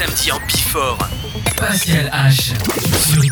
samedi en Bifort. Pascal H. sur une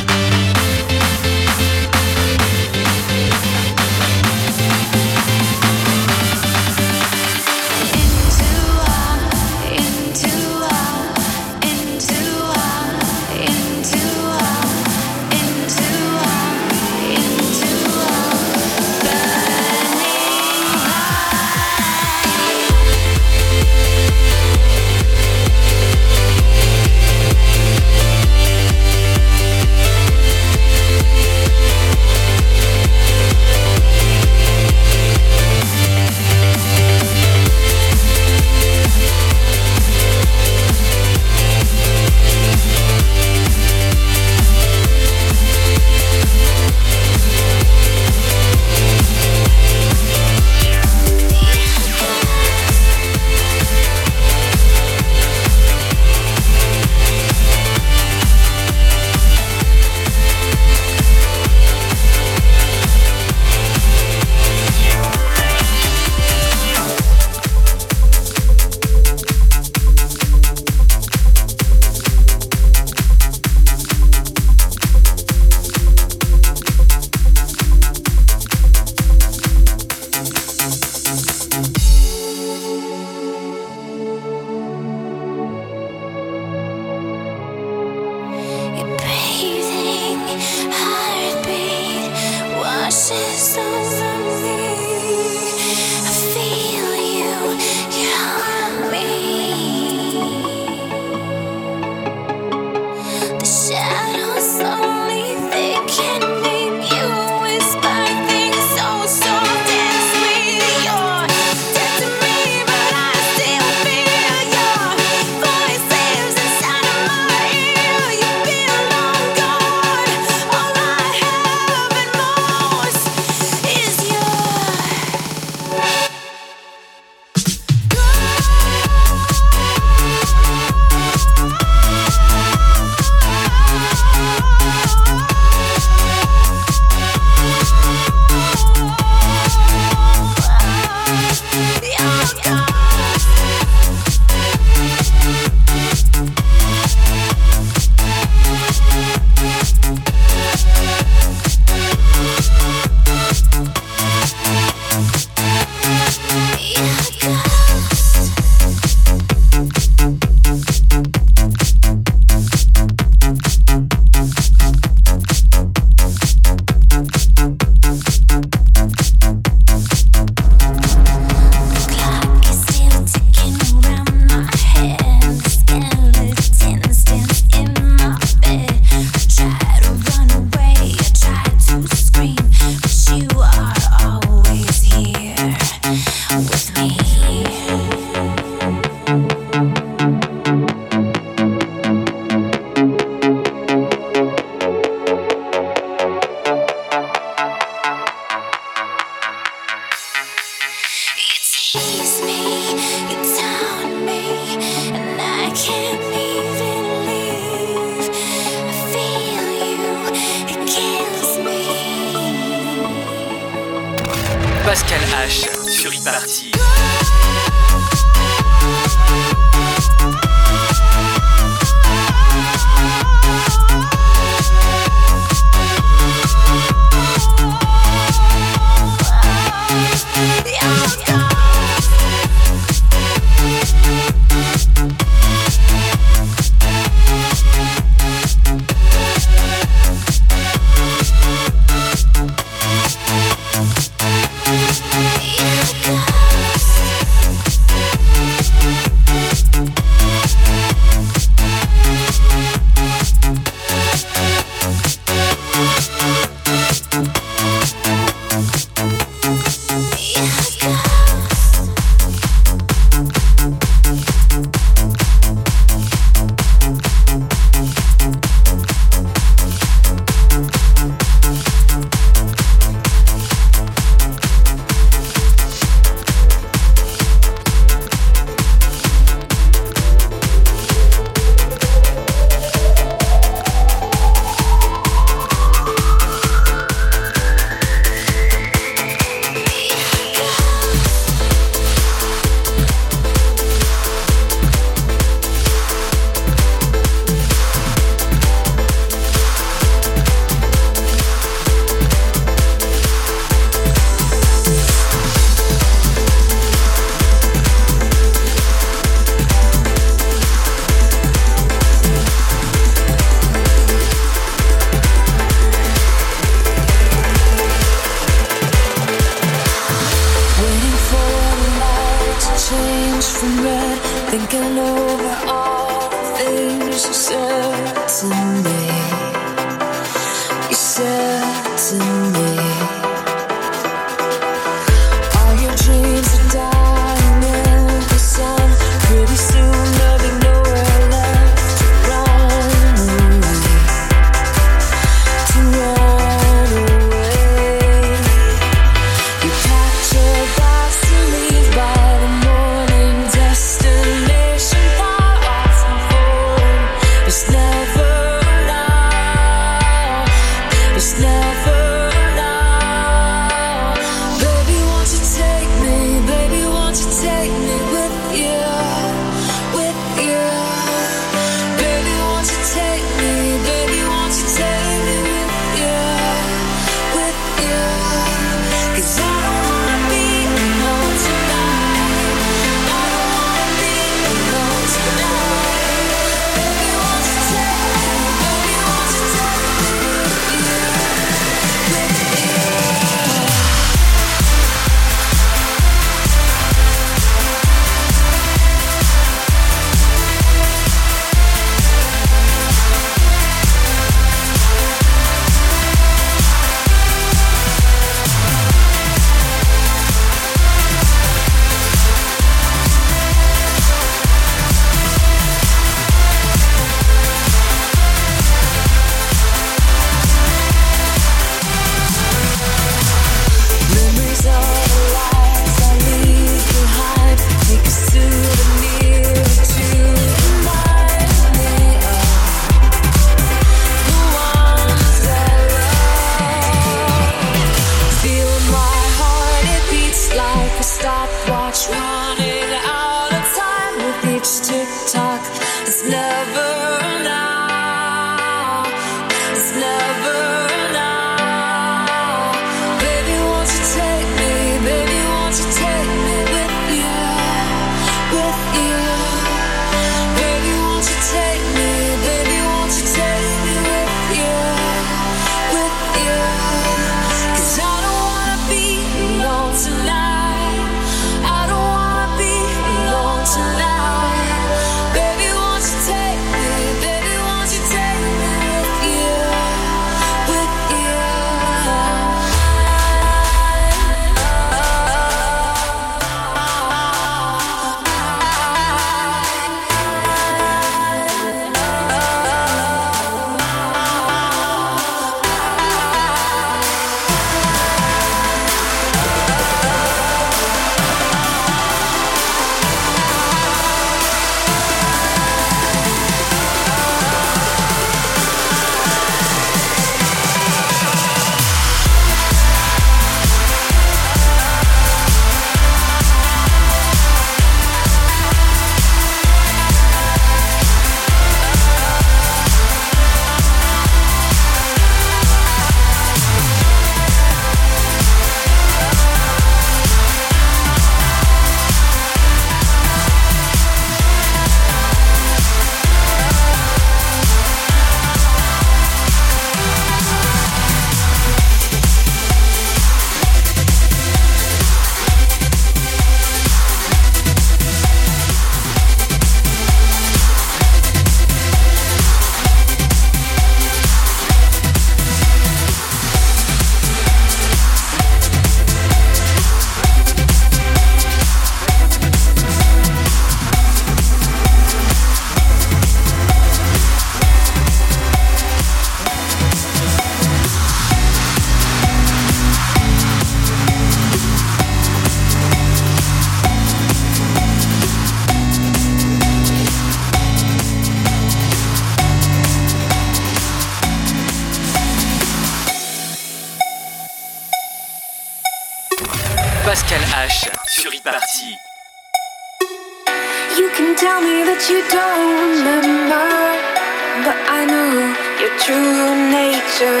your true nature.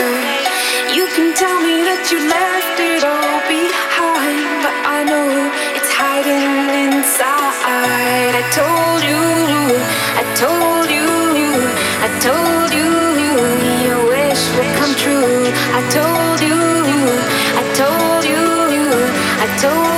You can tell me that you left it all behind, but I know it's hiding inside. I told you, I told you, I told you, your wish would come true. I told you, I told you, I told you,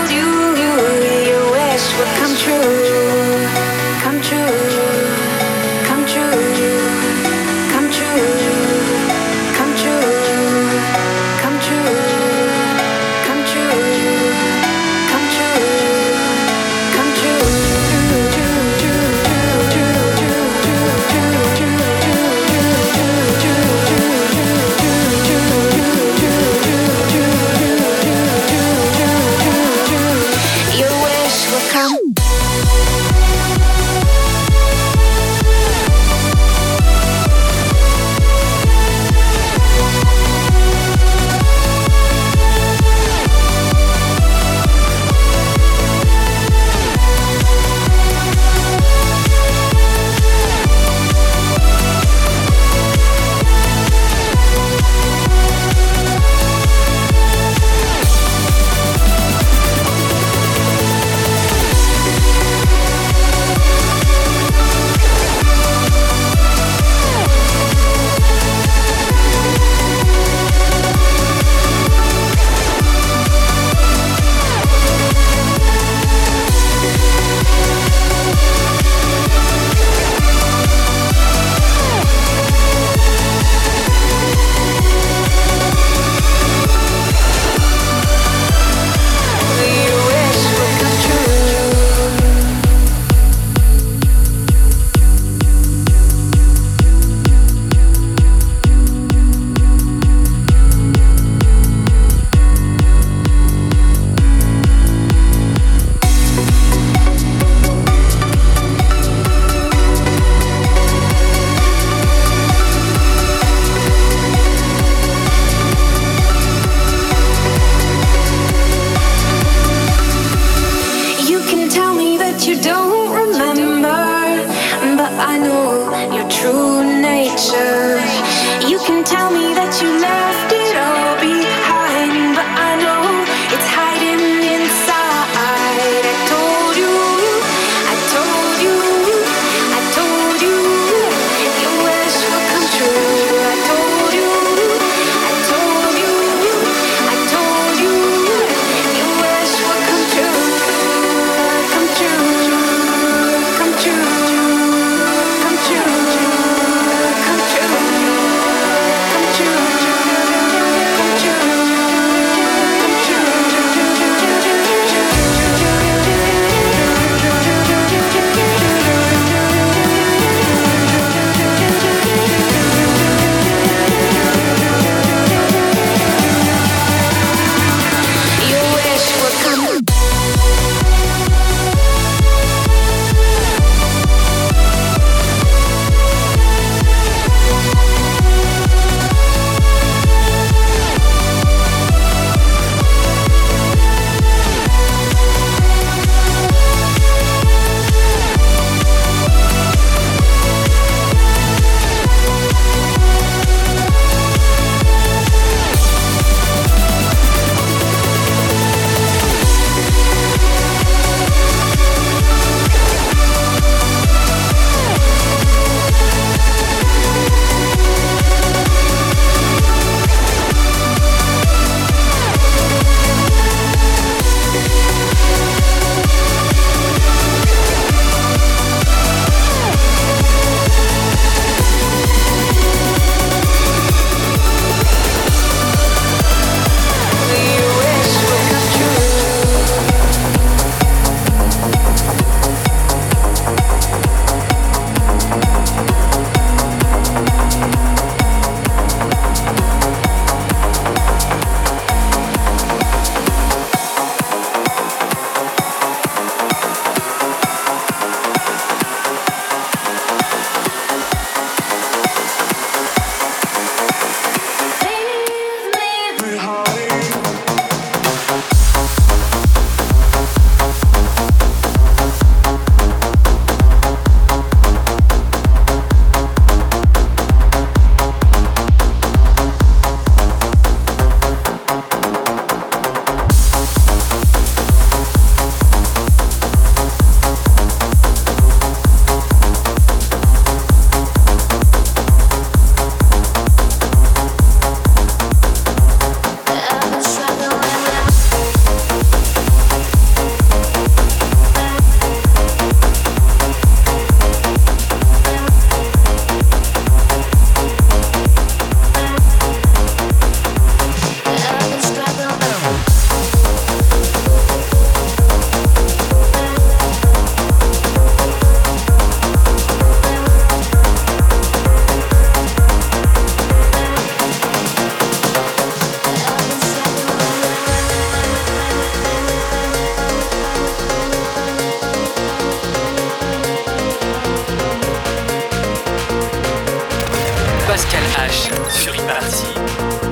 H sur Iparty.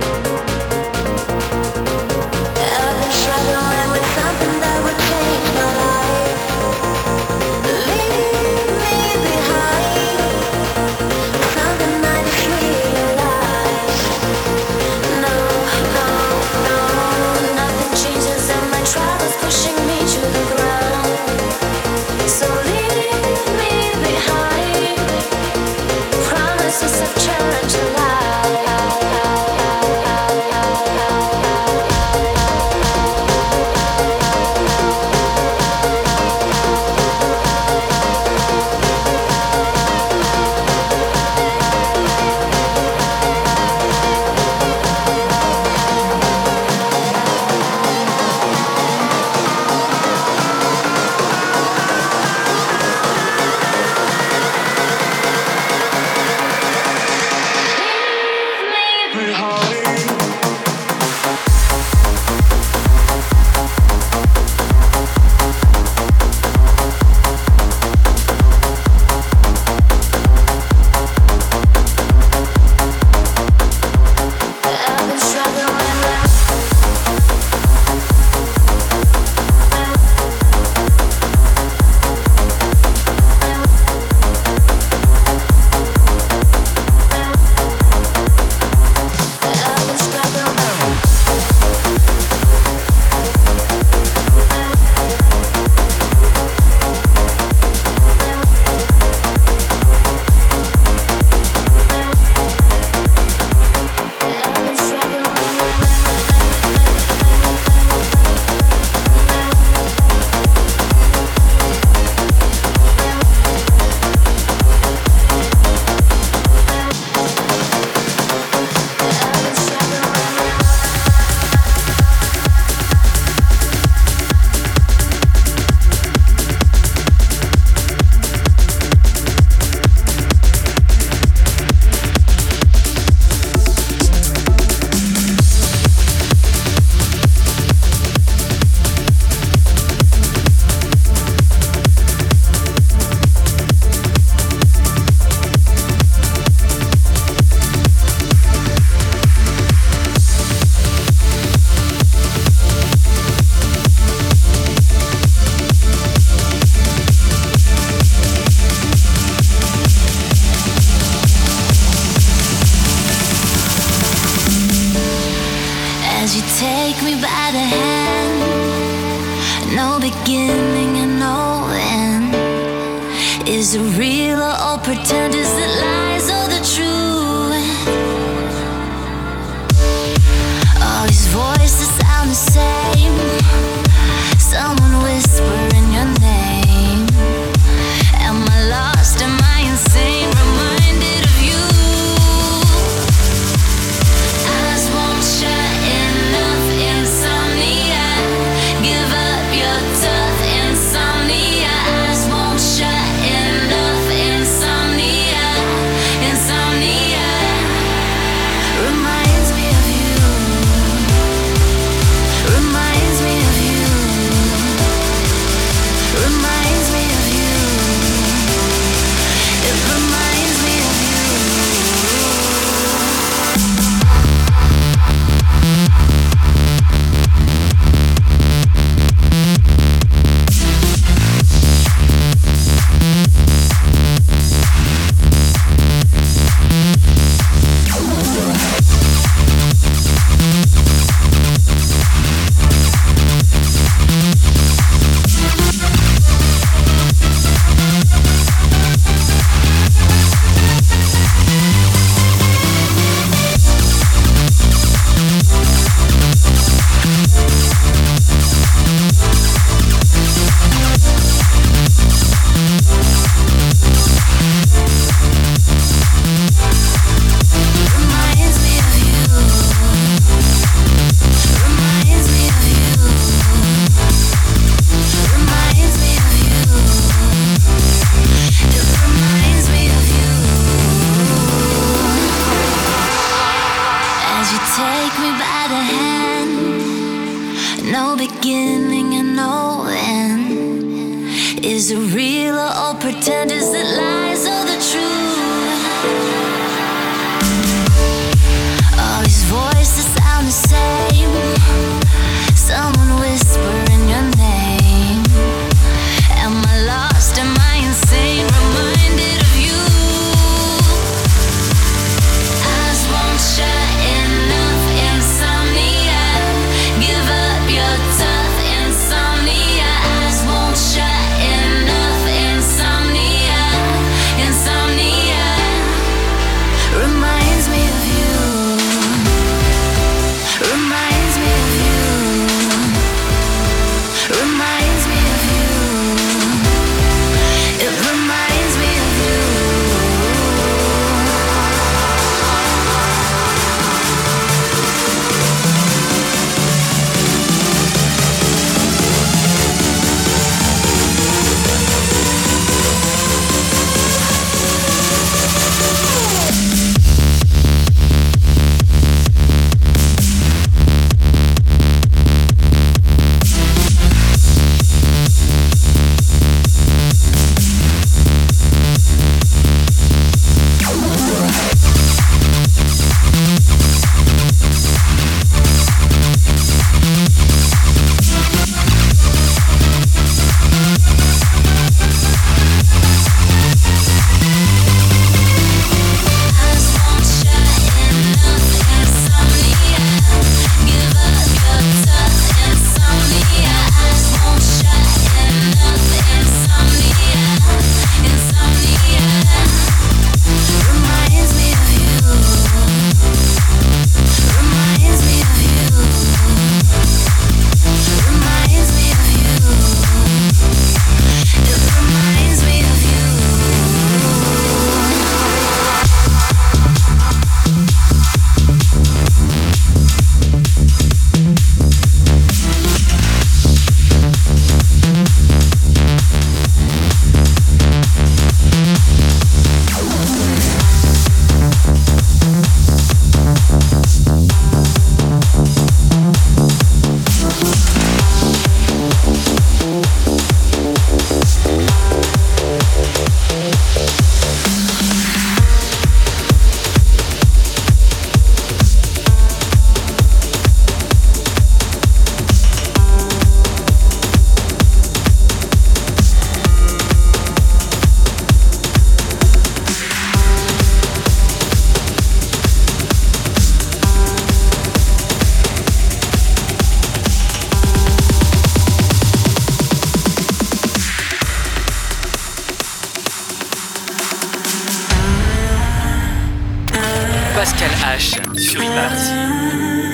sur Image.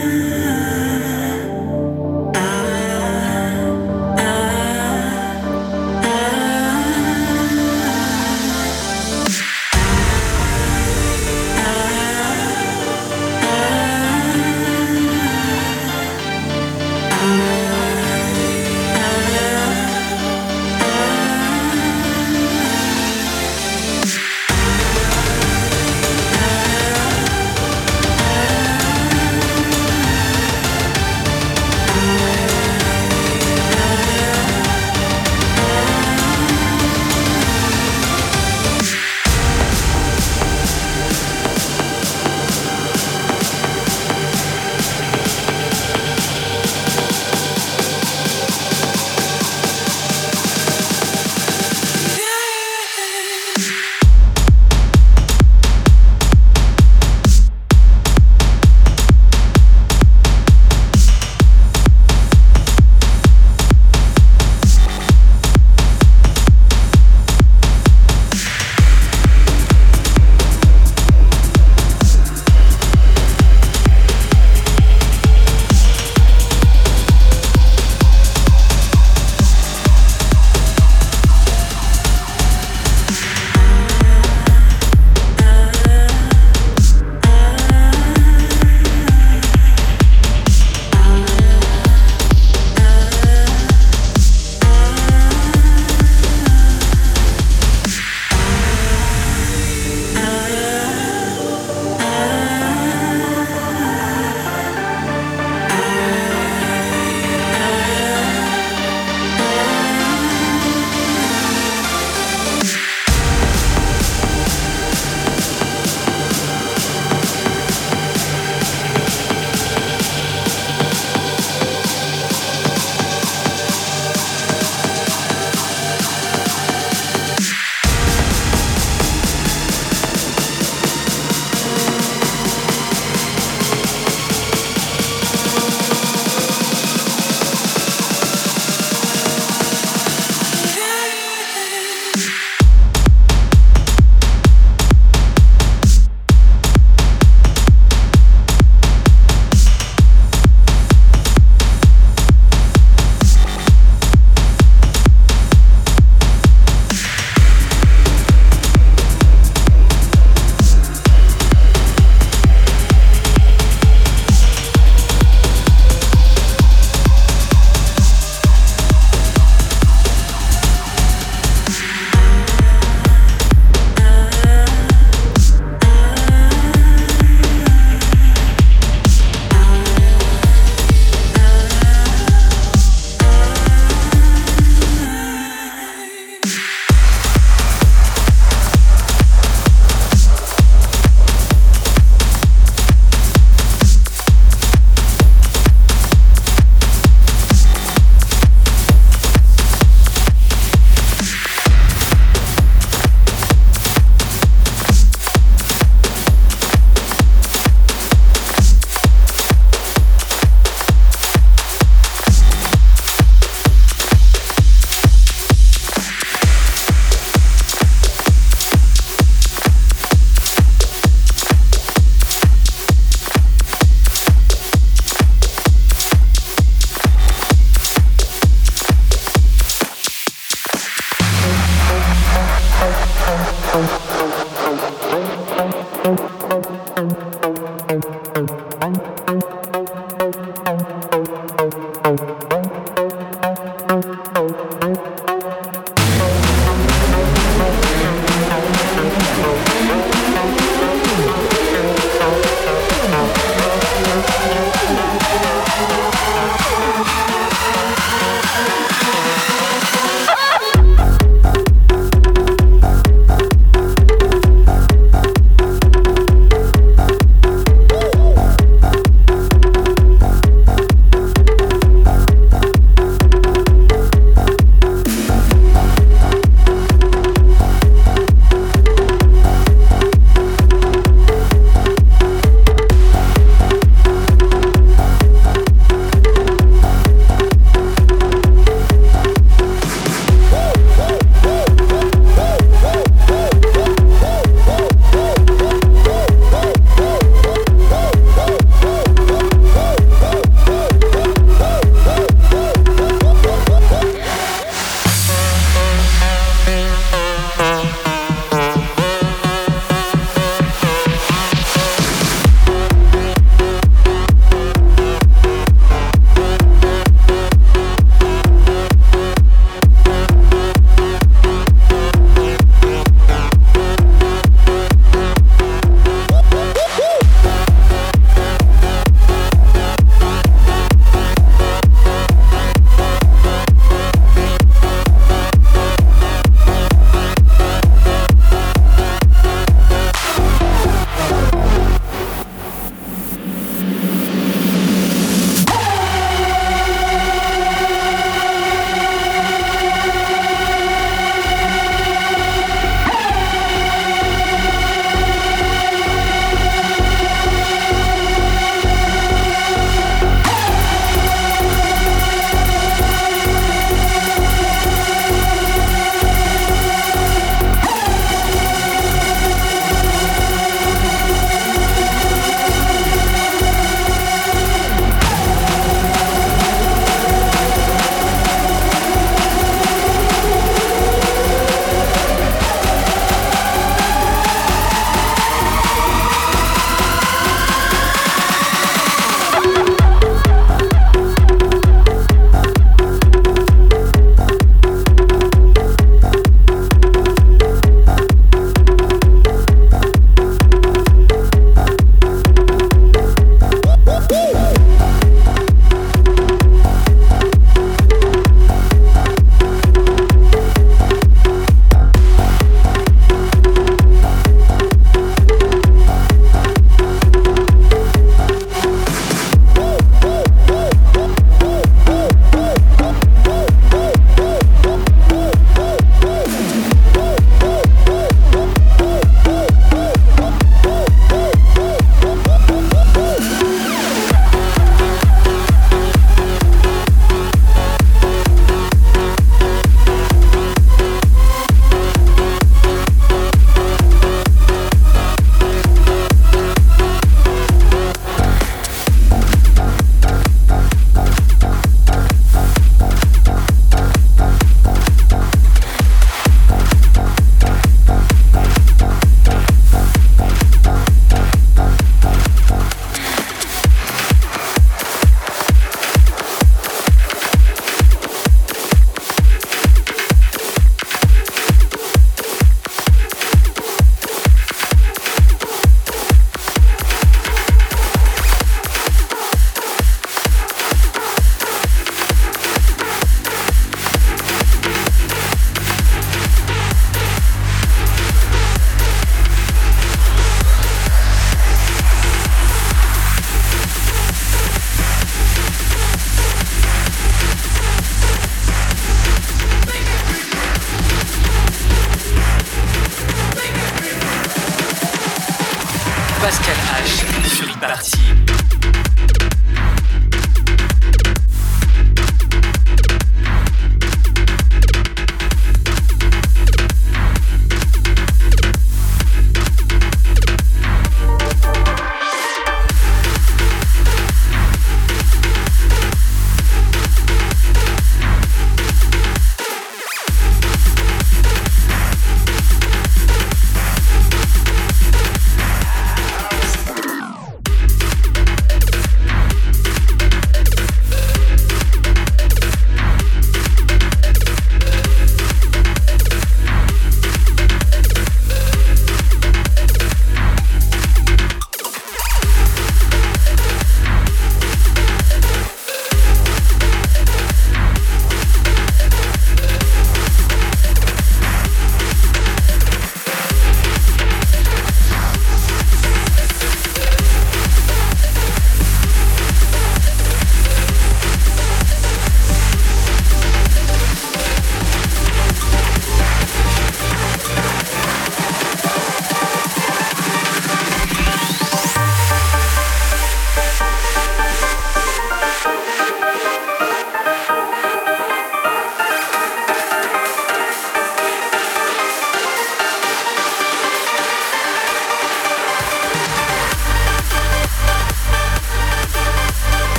One.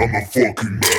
I'm a fucking man.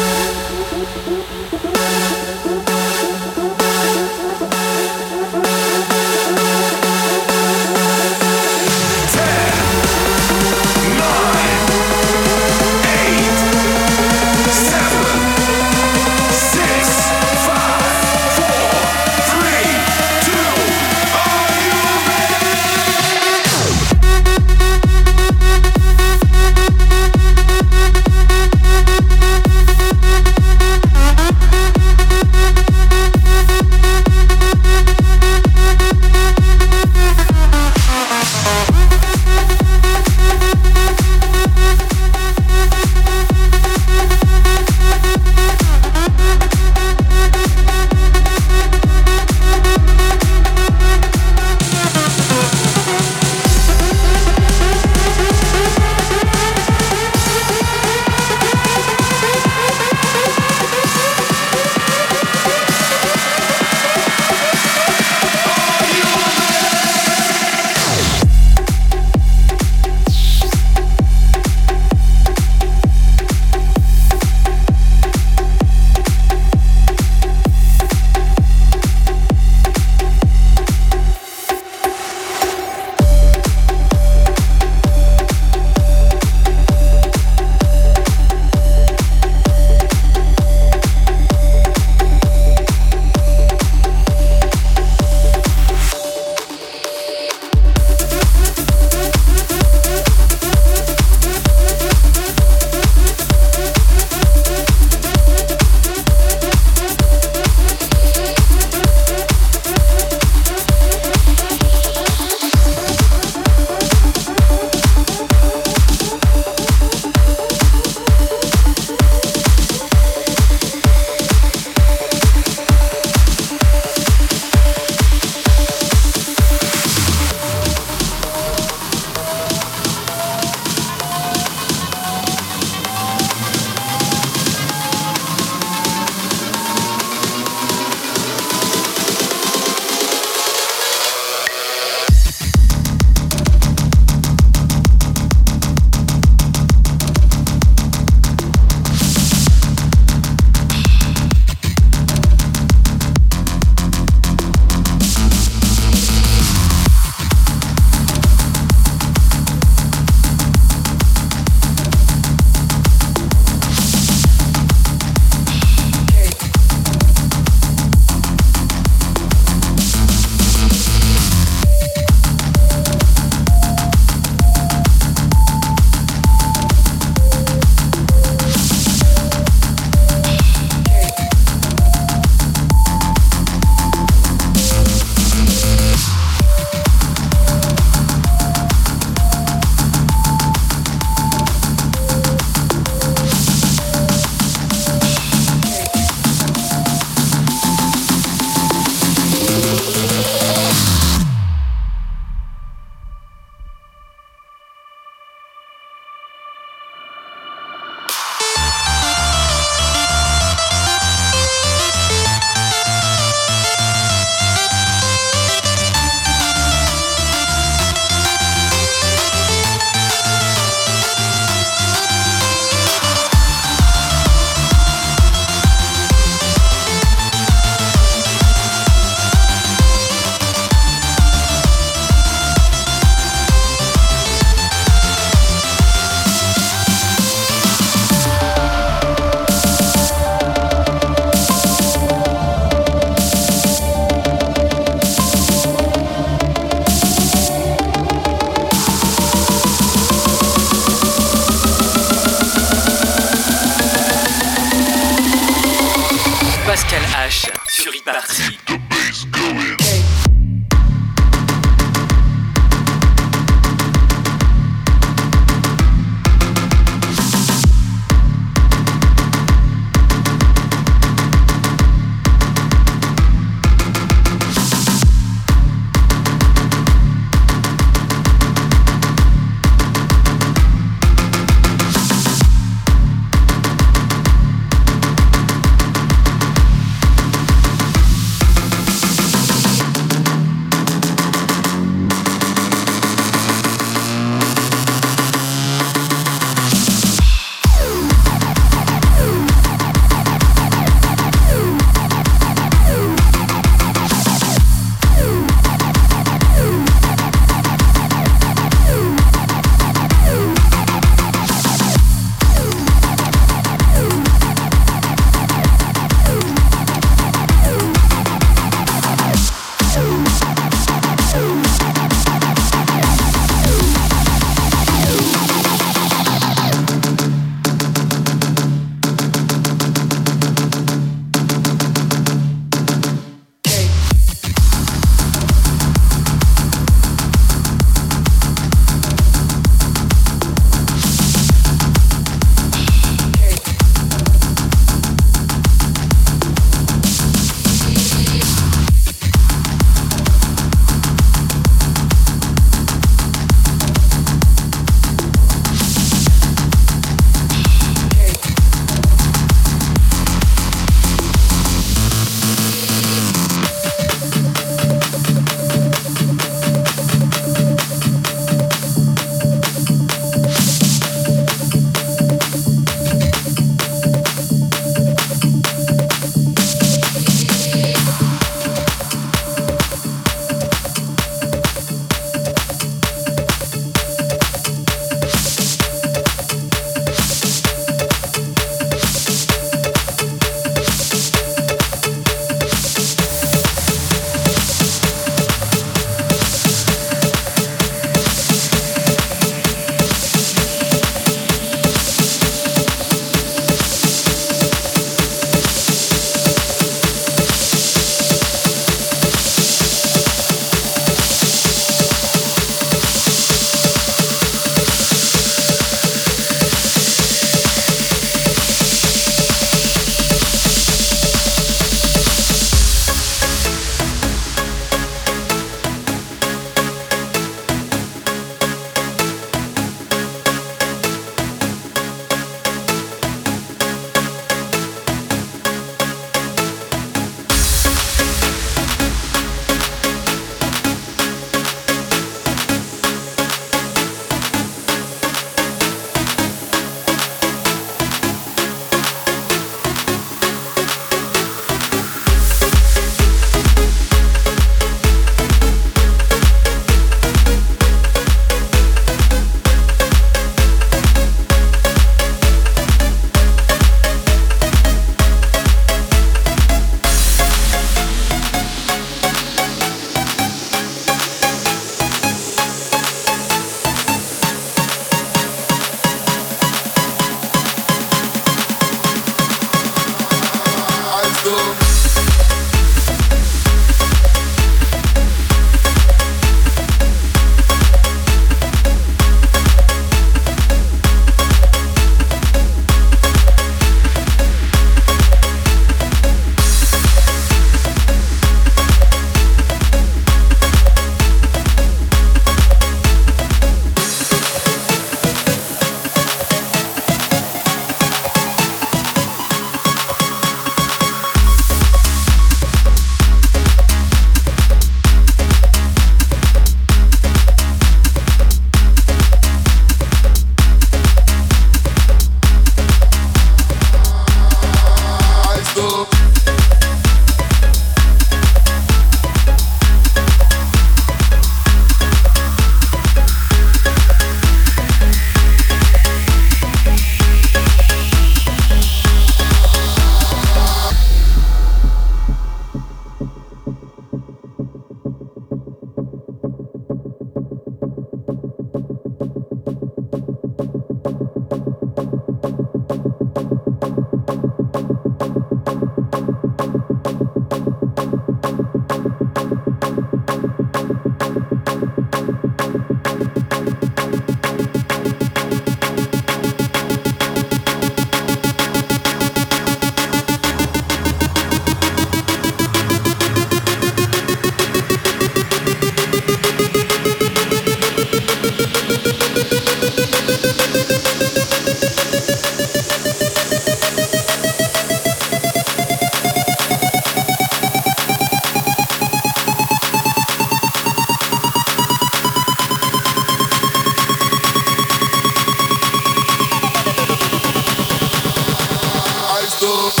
todo.